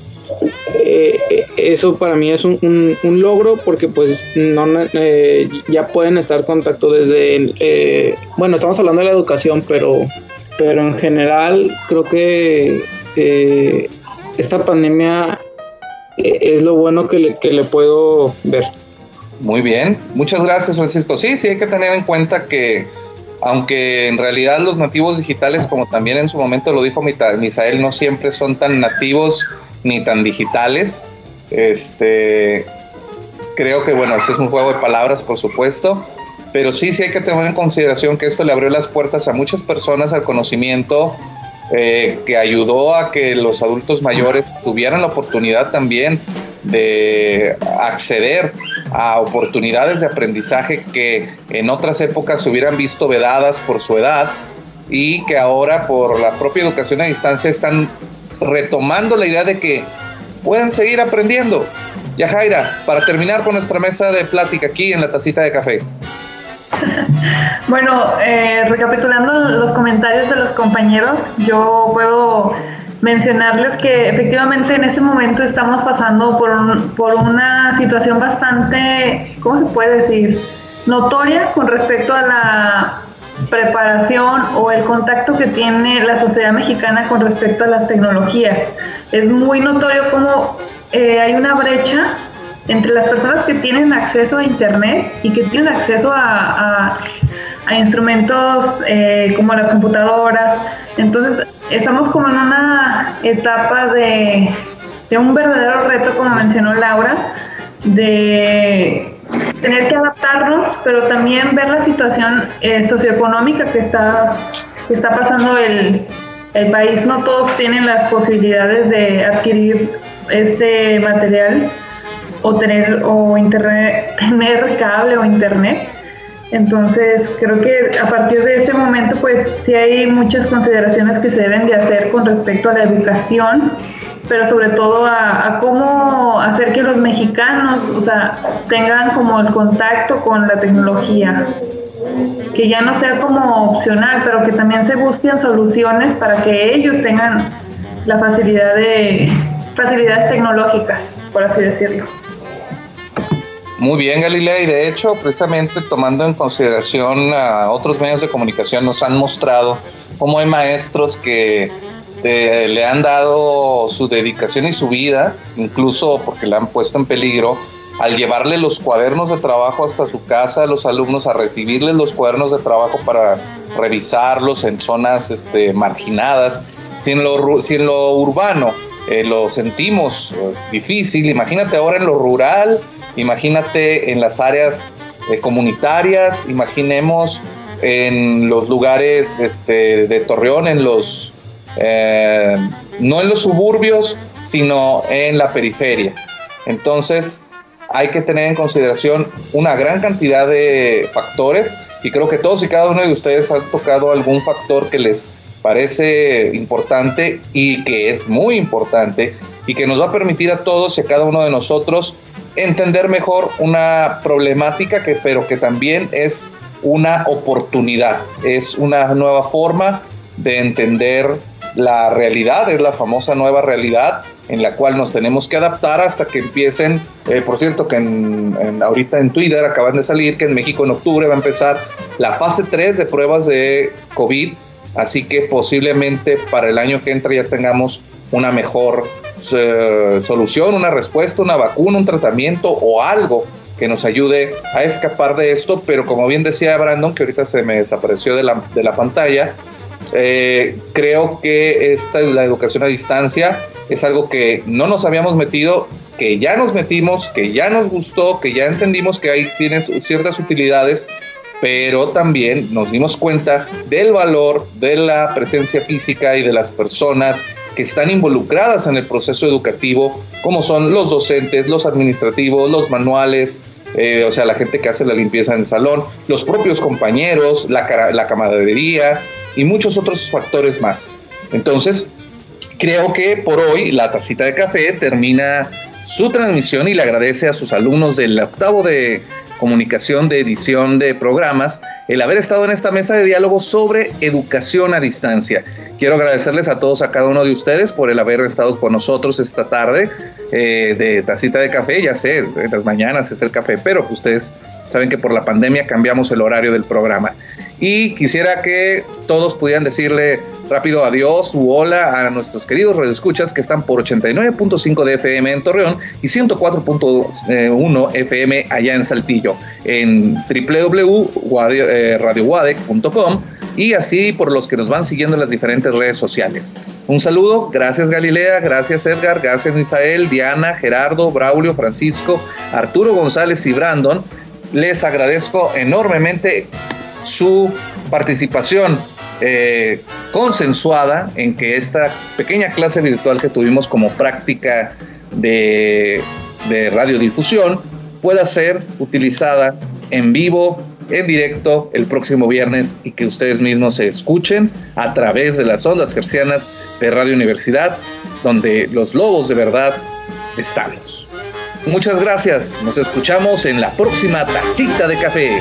eso para mí es un, un, logro porque pues no ya pueden estar en contacto desde, bueno, estamos hablando de la educación, pero pero en general creo que eh, esta pandemia eh, es lo bueno que le, que le puedo ver. Muy bien, muchas gracias Francisco. Sí, sí hay que tener en cuenta que aunque en realidad los nativos digitales, como también en su momento lo dijo Misael, no siempre son tan nativos ni tan digitales. Este, creo que bueno, ese es un juego de palabras, por supuesto, pero sí, sí hay que tener en consideración que esto le abrió las puertas a muchas personas al conocimiento, eh, que ayudó a que los adultos mayores tuvieran la oportunidad también de acceder a oportunidades de aprendizaje que en otras épocas se hubieran visto vedadas por su edad y que ahora por la propia educación a distancia están retomando la idea de que pueden seguir aprendiendo. Yajaira, para terminar con nuestra mesa de plática aquí en la tacita de café. Bueno, eh, recapitulando los comentarios de los compañeros, yo puedo mencionarles que efectivamente en este momento estamos pasando por, por una situación bastante, ¿cómo se puede decir? Notoria con respecto a la preparación o el contacto que tiene la sociedad mexicana con respecto a las tecnologías. Es muy notorio cómo eh, hay una brecha entre las personas que tienen acceso a Internet y que tienen acceso a, instrumentos eh, como las computadoras. Entonces, estamos como en una etapa de, un verdadero reto, como mencionó Laura, de tener que adaptarnos, pero también ver la situación eh, socioeconómica que está, que está pasando el, el país. No todos tienen las posibilidades de adquirir este material o tener o internet, tener cable o internet. Entonces, creo que a partir de este momento, pues sí hay muchas consideraciones que se deben de hacer con respecto a la educación, pero sobre todo a, cómo hacer que los mexicanos, o sea, tengan como el contacto con la tecnología, que ya no sea como opcional, pero que también se busquen soluciones para que ellos tengan la facilidad de facilidades tecnológicas, por así decirlo. Muy bien, Galilea, y de hecho, precisamente tomando en consideración a otros medios de comunicación, nos han mostrado cómo hay maestros que eh, le han dado su dedicación y su vida, incluso porque la han puesto en peligro, al llevarle los cuadernos de trabajo hasta su casa a los alumnos, a recibirles los cuadernos de trabajo para revisarlos en zonas este, marginadas. Si en lo, si en lo urbano eh, lo sentimos eh, difícil, imagínate ahora en lo rural, imagínate en las áreas eh, comunitarias, imaginemos en los lugares este, de Torreón, en los, no en los suburbios, sino en la periferia. Entonces, hay que tener en consideración una gran cantidad de factores y creo que todos y cada uno de ustedes han tocado algún factor que les parece importante y que es muy importante y que nos va a permitir a todos y a cada uno de nosotros entender mejor una problemática que pero que también es una oportunidad, es una nueva forma de entender la realidad, es la famosa nueva realidad en la cual nos tenemos que adaptar hasta que empiecen, eh, por cierto que en, ahorita en Twitter acaban de salir que en México en octubre va a empezar la fase 3 de pruebas de COVID Así que posiblemente para el año que entra ya tengamos una mejor eh, solución, una respuesta, una vacuna, un tratamiento o algo que nos ayude a escapar de esto. Pero como bien decía Brandon, que ahorita se me desapareció de la, de la pantalla, eh, creo que esta es la educación a distancia, es algo que no nos habíamos metido, que ya nos metimos, que ya nos gustó, que ya entendimos que ahí tienes ciertas utilidades pero también nos dimos cuenta del valor de la presencia física y de las personas que están involucradas en el proceso educativo, como son los docentes, los administrativos, los manuales, eh, o sea, la gente que hace la limpieza en el salón, los propios compañeros, la, la camaradería y muchos otros factores más. Entonces, creo que por hoy la tacita de café termina su transmisión y le agradece a sus alumnos del octavo de comunicación, de edición de programas, el haber estado en esta mesa de diálogo sobre educación a distancia. Quiero agradecerles a todos, a cada uno de ustedes por el haber estado con nosotros esta tarde eh, de tacita de café. Ya sé, en las mañanas es el café, pero ustedes saben que por la pandemia cambiamos el horario del programa. Y quisiera que todos pudieran decirle rápido adiós u hola a nuestros queridos radioescuchas que están por 89.5 de FM en Torreón y 104.1 FM allá en Saltillo, en www.radiowadec.com y así por los que nos van siguiendo en las diferentes redes sociales. Un saludo, gracias Galilea, gracias Edgar, gracias Misael, Diana, Gerardo, Braulio, Francisco, Arturo González y Brandon. Les agradezco enormemente su participación eh, consensuada en que esta pequeña clase virtual que tuvimos como práctica de, radiodifusión pueda ser utilizada en vivo, en directo el próximo viernes y que ustedes mismos se escuchen a través de las ondas gercianas de Radio Universidad, donde los lobos de verdad estamos. Muchas gracias, nos escuchamos en la próxima tacita de café.